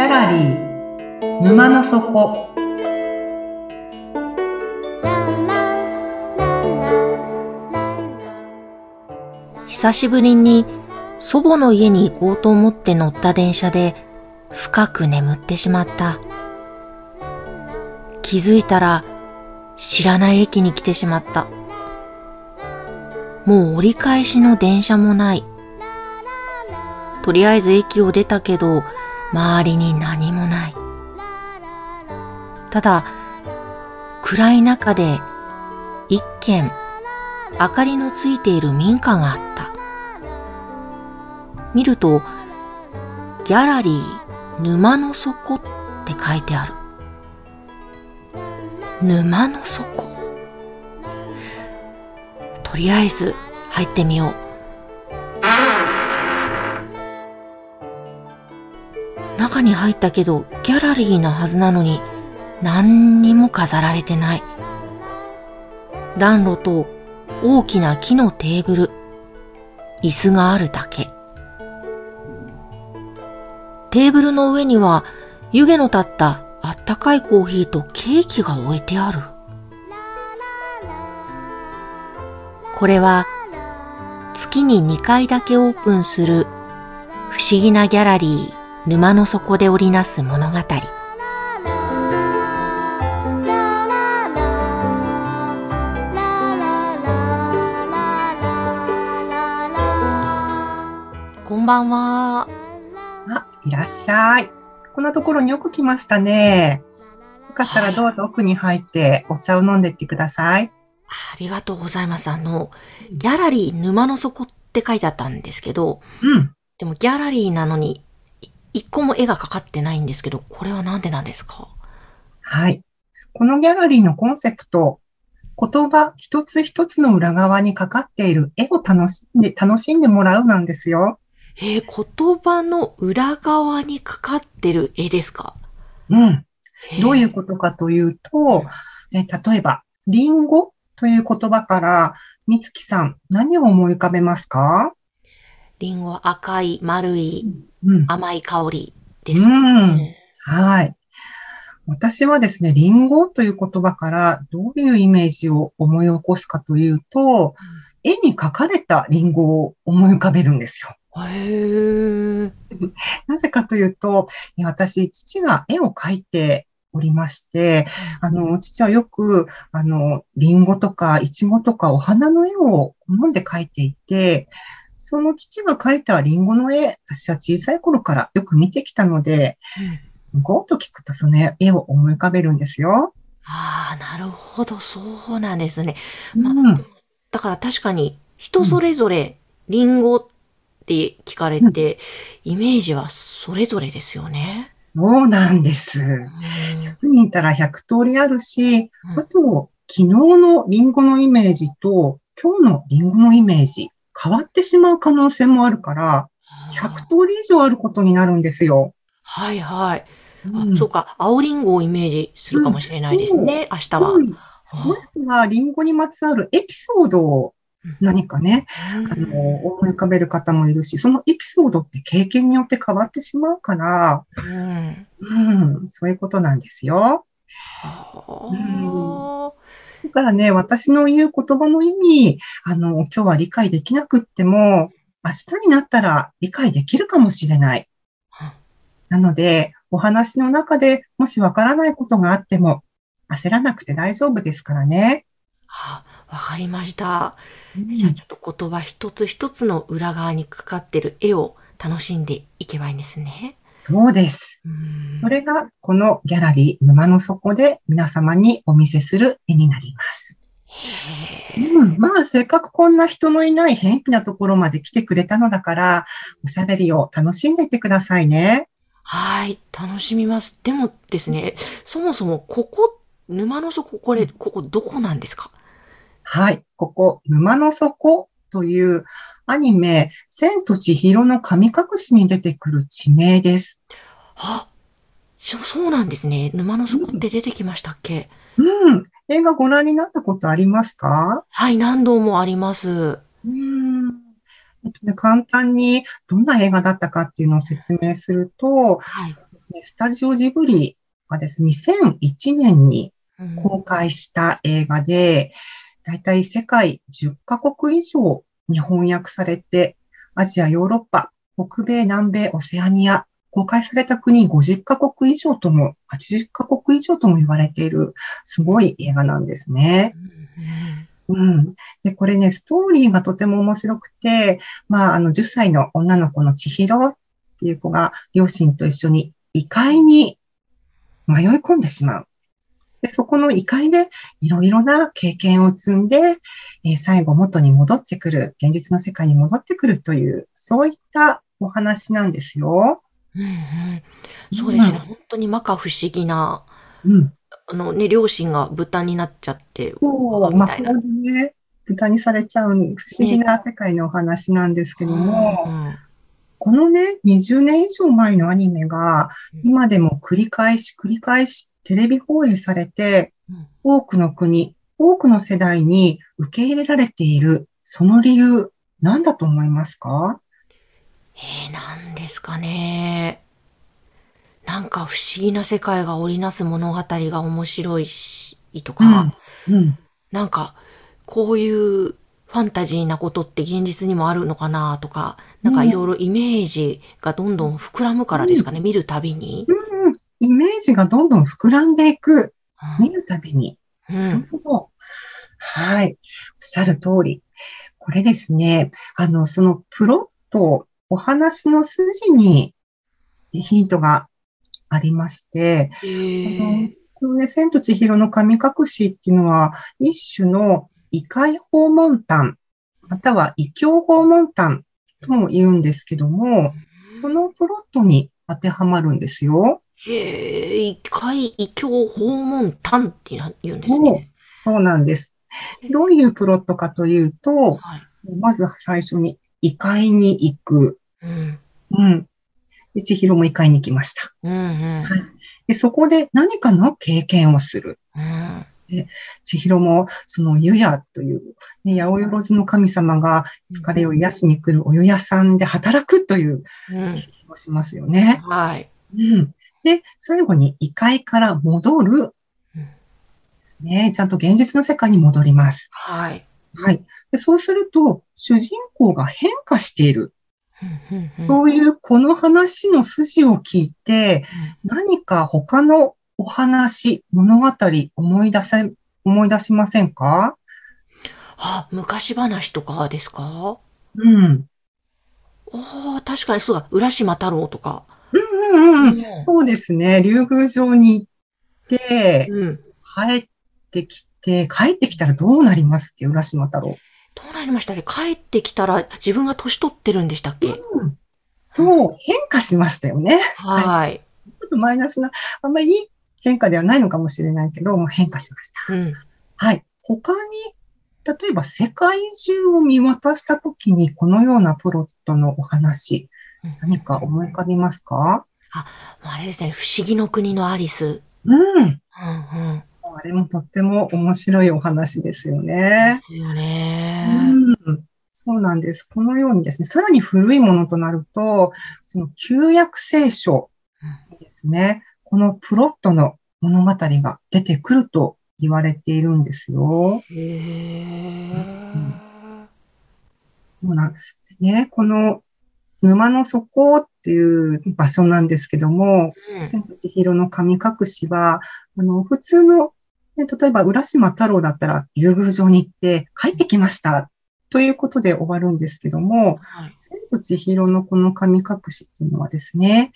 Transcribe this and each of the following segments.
ャラリー沼の底久しぶりに祖母の家に行こうと思って乗った電車で深く眠ってしまった。気づいたら知らない駅に来てしまった。もう折り返しの電車もない。とりあえず駅を出たけど、周りに何もない。ただ、暗い中で一軒明かりのついている民家があった。見ると、ギャラリー沼の底って書いてある。沼の底。とりあえず入ってみよう。中に入ったけどギャラリーなはずなのに何にも飾られてない。暖炉と大きな木のテーブル、椅子があるだけ。テーブルの上には湯気の立ったあったかいコーヒーとケーキが置いてある。これは月に2回だけオープンする不思議なギャラリー沼の底で織りなす物語。こんばんは。あ、いらっしゃい。こんなところによく来ましたね。よかったらどうぞ奥に入ってお茶を飲んでってください。ありがとうございます。あの、ギャラリー沼の底って書いてあったんですけど、うん。でもギャラリーなのに一個も絵がかかってないんですけど、これはなんでなんですか？はい。このギャラリーのコンセプト、言葉一つ一つの裏側にかかっている絵を楽しんで、楽しんでもらうなんですよ。えー、言葉の裏側にかかってる絵ですか？うん。どういうことかというと、え例えば、リンゴという言葉から、みつきさん、何を思い浮かべますか？リンゴ赤い、丸い、甘い香りですね、うん。はい。私はですね、リンゴという言葉からどういうイメージを思い起こすかというと、絵に描かれたリンゴを思い浮かべるんですよ。へなぜかというと、私、父が絵を描いておりまして、あの、父はよく、あの、リンゴとかイチゴとかお花の絵を好んで描いていて、その父が描いたリンゴの絵、私は小さい頃からよく見てきたので、ゴ、ー、と聞くとその絵を思い浮かべるんですよ。ああ、なるほど、そうなんですね。まあ、うん、だから確かに人それぞれリンゴって聞かれて、うん、イメージはそれぞれですよね。そうなんです。100人いたら100通りあるし、あと、昨日のリンゴのイメージと今日のリンゴのイメージ、変わってしまう可能性もあるから、100通り以上あることになるんですよ。はいはい。うん、そうか、青リンゴをイメージするかもしれないですね、うん、明日は。もしくは、リンゴにまつわるエピソードを何かね、あの、思い浮かべる方もいるし、そのエピソードって経験によって変わってしまうから、うん、うん、そういうことなんですよ。うんだからね、私の言う言葉の意味、あの、今日は理解できなくっても、明日になったら理解できるかもしれない。なので、お話の中でもしわからないことがあっても、焦らなくて大丈夫ですからね。はあ、わかりました。うん、じゃあちょっと言葉一つ一つの裏側にかかってる絵を楽しんでいけばいいんですね。そうです。それがこのギャラリー沼の底で皆様にお見せする絵になります。うん、まあ、せっかくこんな人のいない偏僻なところまで来てくれたのだから、おしゃべりを楽しんでいってくださいね。はい、楽しみます。でもですね、そもそもここ、沼の底、これ、ここどこなんですか？はい、ここ、沼の底というアニメ、千と千尋の神隠しに出てくる地名です。あ、そそうなんですね。沼の底って出てきましたっけ、うん、うん。映画ご覧になったことありますか？はい、何度もあります。うん。えっとね、簡単にどんな映画だったかっていうのを説明すると、はい、ですね、スタジオジブリはですね、2001年にうん公開した映画で、だいたい世界10カ国以上に翻訳されて、アジア、ヨーロッパ、北米、南米、オセアニア、公開された国50カ国以上とも、80カ国以上とも言われている、すごい映画なんですね。うん。で、これね、ストーリーがとても面白くて、まあ、あの、10歳の女の子の千尋っていう子が、両親と一緒に異界に迷い込んでしまう。で、そこの異界でいろいろな経験を積んで、えー最後元に戻ってくる、現実の世界に戻ってくるという、そういったお話なんですよ。うんうんそうですね。本当に摩訶不思議な、うん。あのね、両親が豚になっちゃって、そう、みたいな魔法でね、豚にされちゃう不思議な世界のお話なんですけども、うんこのね、20年以上前のアニメがうん、今でも繰り返し繰り返しテレビ放映されて、うん。多くの国、多くの世代に受け入れられている、その理由、何だと思いますか？えー、なんですかね。なんか不思議な世界が織りなす物語が面白いし、とか、うん。なんか、こういうファンタジーなことって現実にもあるのかなとか、なんかいろいろイメージがどんどん膨らむからですかね、見るたびに。イメージがどんどん膨らんでいく、見るたびに。うなるん。ほど。はい。おっしゃる通り。これですね、あの、そのプロット、お話の筋にヒントがありまして、このね、千と千尋の神隠しっていうのは、一種の異界訪問譚、または異教訪問譚とも言うんですけども、そのプロットに当てはまるんですよ。へえ、異界異教訪問譚って言うんですね。そうなんです。どういうプロットかというと、はい。まず最初に異界に行く。うん。うん。で、千尋も異界に行きました。うんうん。はいで、そこで何かの経験をする。うん。千尋も、その湯屋という、ね、八百万の神様が疲れを癒しに来るお湯屋さんで働くといううん。気をしますよね。はい。うん。で、最後に異界から戻る。うんね、ちゃんと現実の世界に戻ります。はい。はい。でそうすると、主人公が変化している。そういうこの話の筋を聞いて、何か他のお話、物語思い出せ、思い出しませんか？あ、昔話とかですか？うん。ああ、確かにそうだ。浦島太郎とか。うんそうですね。竜宮城に行って、ん。帰ってきて、帰ってきたらどうなりますっけ？浦島太郎。どうなりましたね帰ってきたら自分が年取ってるんでしたっけ？うん。そう、変化しましたよね。はい。ちょっとマイナスな、あんまりいい変化ではないのかもしれないけど、もう変化しました。うん。はい。他に、例えば世界中を見渡したときに、このようなプロットのお話、何か思い浮かびますか？あれですね。不思議の国のアリス。うん。うんうん。あれもとっても面白いお話ですよねで。すようね。ん。そうなんです。このようにですね、さらに古いものとなると、その旧約聖書ですね、このプロットの物語が出てくると言われているんですよ。へえ。そうなんですね。この沼の底っていう場所なんですけども、千と千尋の神隠しは、あの、普通の、ね、例えば浦島太郎だったら、竜宮城に行って帰ってきました。ということで終わるんですけども、はい。千と千尋のこの神隠しっていうのはですね、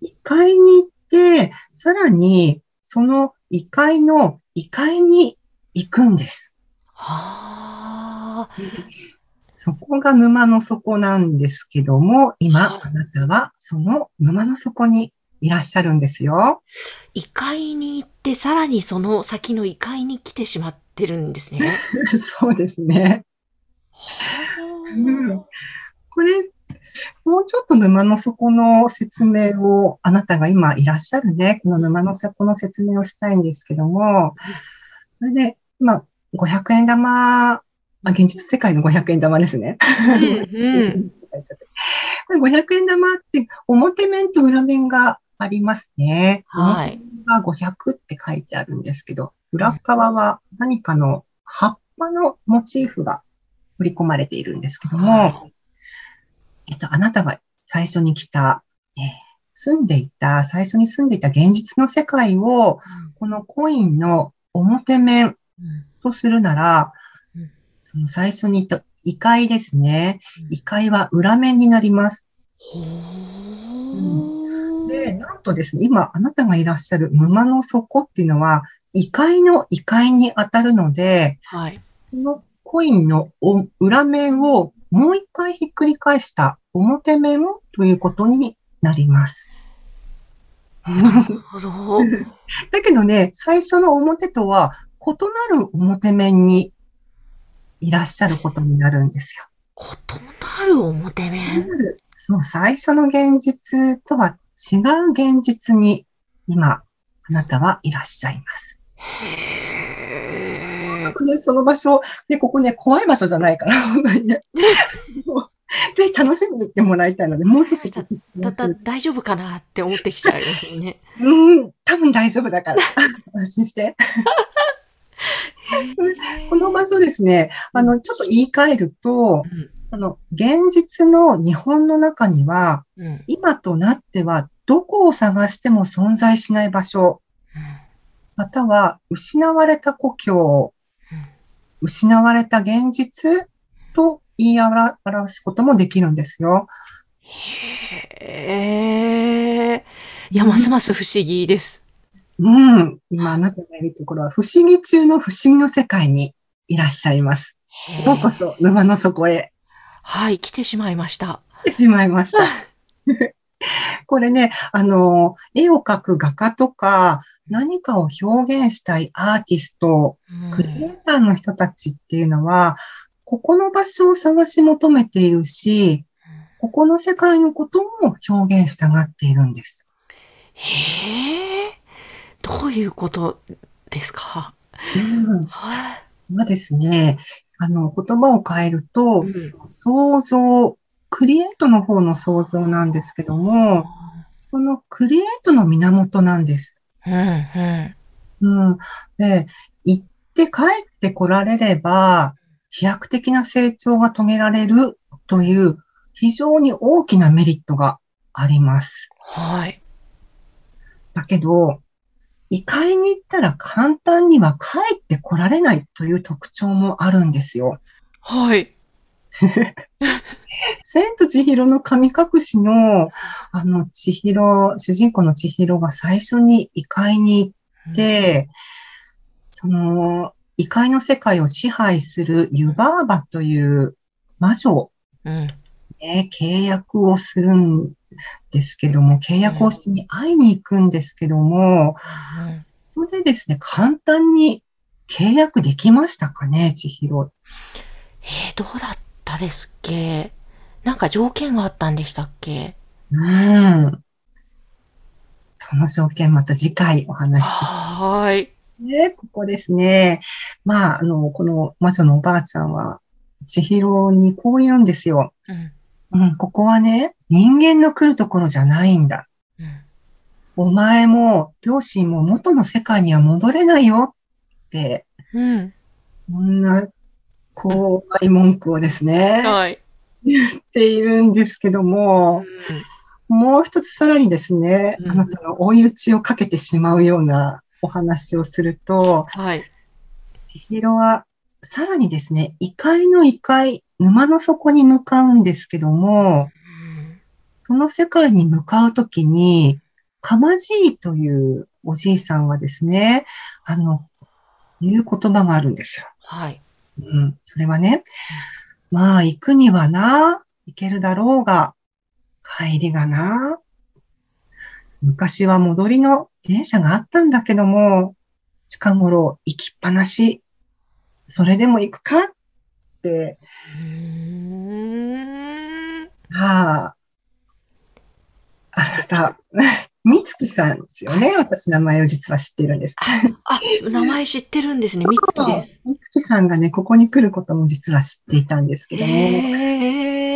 異界に行って、さらにその異界の異界に行くんです。ああ。そこが沼の底なんですけども、今はいあなたはその沼の底にいらっしゃるんですよ。異界に行って、さらにその先の異界に来てしまってるんですね。そうですね。うんこれ、もうちょっと沼の底の説明を、あなたが今いらっしゃるね、この沼の底の説明をしたいんですけども、それで、今、500円玉、あ、現実世界の500円玉ですね。うんうん。これ500円玉って表面と裏面がありますね。はい。が500って書いてあるんですけど、裏側は何かの葉っぱのモチーフが振り込まれているんですけども、はえっと、あなたが最初に来た、えー住んでいた、最初に住んでいた現実の世界を、このコインの表面うんとするならうん、その最初に言った異界ですね。うん異界は裏面になります。ほーで、なんとですね、今あなたがいらっしゃる沼の底っていうのは、異界の異界に当たるので、はい。このコインのお裏面をもう一回ひっくり返した表面ということになります。なるほど。だけどね、最初の表とは異なる表面にいらっしゃることになるんですよ。異なる表面。そう、最初の現実とは違う現実に今、あなたはいらっしゃいます。へーちょっとね、その場所、で、ここね、怖い場所じゃないから、本当にね。ぜひ楽しんでいってもらいたいので、もうちょっとだだする。大丈夫かなって思ってきちゃいますよね。うん、多分大丈夫だから。安心して。この場所ですね、あの、ちょっと言い換えると、その、現実の日本の中には、うん。うん。今となっては、どこを探しても存在しない場所、または失われた故郷、失われた現実と言い表すこともできるんですよ。へえ。いや、ますます不思議です。うん。今あなたがいるところは不思議中の不思議の世界にいらっしゃいます。ようこそ沼の底へはい、来てしまいました。来てしまいました。これね、あの、絵を描く画家とか、何かを表現したいアーティスト、クリエイターの人たちっていうのは、ここの場所を探し求めているし、ここの世界のことも表現したがっているんです。へえ。どういうことですか？うん。はまあですね、あの、言葉を変えると、うん想像、クリエイトの方の想像なんですけども、そのクリエイトの源なんです。うん、うん。うん。で、行って帰ってこられれば、飛躍的な成長が遂げられるという非常に大きなメリットがあります。はい。だけど、異界に行ったら簡単には帰ってこられないという特徴もあるんですよ。はい。千と千尋の神隠しの、あの、千尋、主人公の千尋が最初に異界に行って、その、異界の世界を支配するユバーバという魔女うん。ね、契約をするんですけども、契約をしに会いに行くんですけども、それでですね、簡単に契約できましたかね、千尋。えー、どうだったですっけ？なんか条件があったんでしたっけ？うん。その条件また次回お話ししはーい。ね、ここですね。まあ、あの、この魔女のおばあちゃんは、千尋にこう言うんですよ。うん。うん、ここはね、人間の来るところじゃないんだ。うん。お前も、両親も元の世界には戻れないよって、うん。こんな怖い文句をですね、はい。言っているんですけども、もう一つさらにですね、うんあなたの追い打ちをかけてしまうようなお話をすると、はい。千尋はさらにですね、異界の異界、沼の底に向かうんですけども、その世界に向かうときに、かまじいというおじいさんはですね、あの、いう言葉があるんですよ。はい。うん。それはね、まあ行くにはな、行けるだろうが、帰りがな、昔は戻りの電車があったんだけども、近頃行きっぱなし、それでも行くかっ。はあ、あなた、みつきさんですよね。私名前を実は知ってるんです。あ、名前知ってるんですね。みつきです。みつきさんがね、ここに来ることも実は知っていたんですけども、へ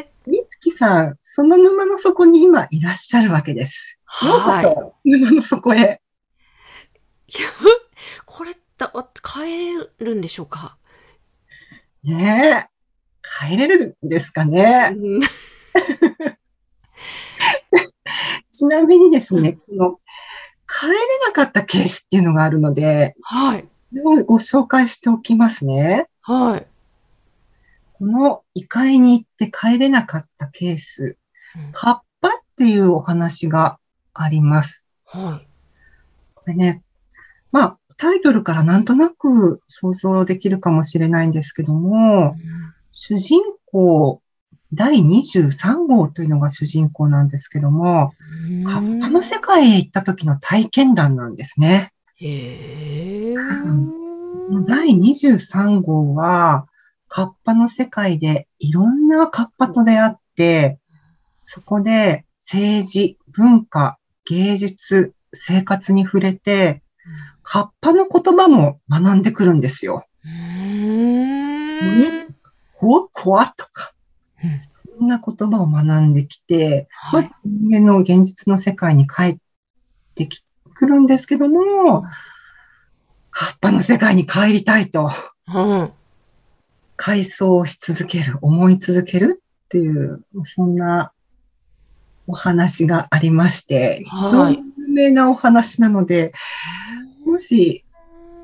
ー。みつきさん、その沼の底に今いらっしゃるわけです。ようこはい。そ、沼の底へ。これだ、帰れるんでしょうか？ねえ。帰れるんですかね。うん ちなみにですね、この、帰れなかったケースっていうのがあるので、はい。ご紹介しておきますね。はい。この異界に行って帰れなかったケース、うんカッパっていうお話があります。はい。これね、まあ、タイトルからなんとなく想像できるかもしれないんですけども、主人公、第23号というのが主人公なんですけども、カッパの世界へ行った時の体験談なんですね。へえ。第23号は、カッパの世界でいろんなカッパと出会って、そこで政治、文化、芸術、生活に触れて、カッパの言葉も学んでくるんですよ。うーん。こわ、こわとか、うんそんな言葉を学んできて、まはいあ、人間の現実の世界に帰ってきくるんですけども、カッパの世界に帰りたいと、うん。回想し続ける、思い続けるっていう、そんなお話がありまして、非常はいに有名なお話なので、もし、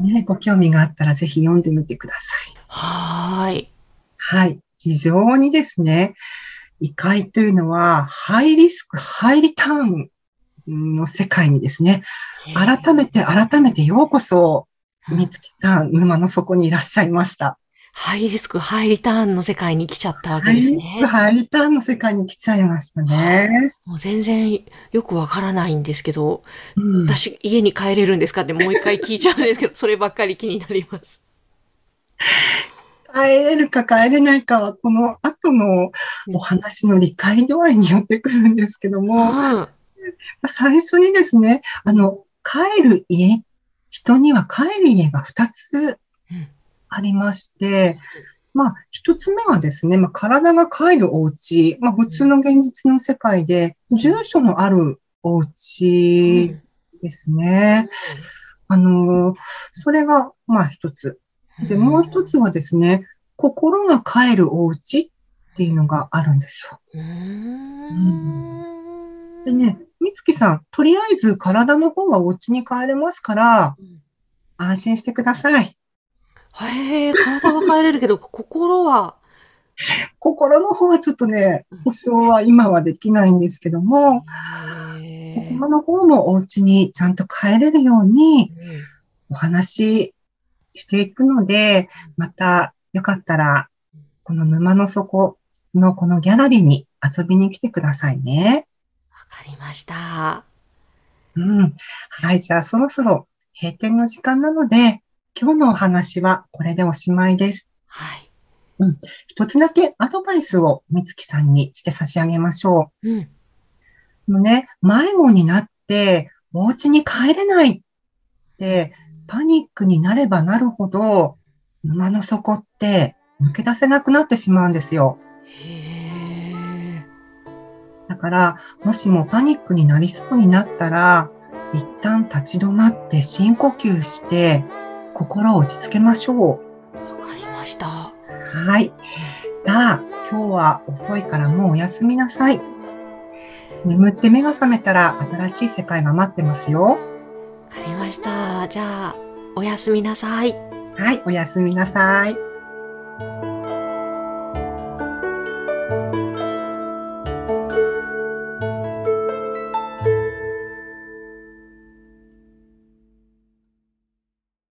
ね、ご興味があったらぜひ読んでみてください。はーい。はい。非常にですね、異界というのは、ハイリスク、ハイリターンの世界にですね、改めて改めてようこそ、見つけた沼の底にいらっしゃいました。ハイリスク、ハイリターンの世界に来ちゃったわハけですイリスク、ね。ハイリターンの世界に来ちゃいましたね。もう全然よくわからないんですけど、うん私家に帰れるんですかってもう一回聞いちゃうんですけど、そればっかり気になります。帰れるか帰れないかは、この後のお話の理解度合いによってくるんですけども、うん。最初にですね、あの、帰る家、人には帰る家が2つうんありまして、まあ、一つ目はですね、まあ、体が帰るお家、まあ、普通の現実の世界で、住所のあるお家ですね。あのーそれが、まあ、一つ。で、もう一つはですね、心が帰るお家っていうのがあるんですよ。うーん。でね、みつきさん、とりあえず体の方はお家に帰れますから、うん安心してください。へえ、体は帰れるけど、心は、心の方はちょっとね、保証は今はできないんですけども、心の方もお家にちゃんと帰れるようにお話ししていくので、またよかったら、この沼の底のこのギャラリーに遊びに来てくださいね。わかりました。うん。はい、じゃあそろそろ閉店の時間なので、今日のお話はこれでおしまいです。はい。一つだけアドバイスをみつきさんにして差し上げましょうん。う。もうね、迷子になって、お家に帰れないって、パニックになればなるほど、沼の底って抜け出せなくなってしまうんですよ。へえ。だから、もしもパニックになりそうになったら、一旦立ち止まって深呼吸して、心を落ち着けましょう。わかりました。はい。さあ、今日は遅いからもうおやすみなさい。眠って目が覚めたら新しい世界が待ってますよ。わかりました。じゃあ、おやすみなさい。はい、おやすみなさい。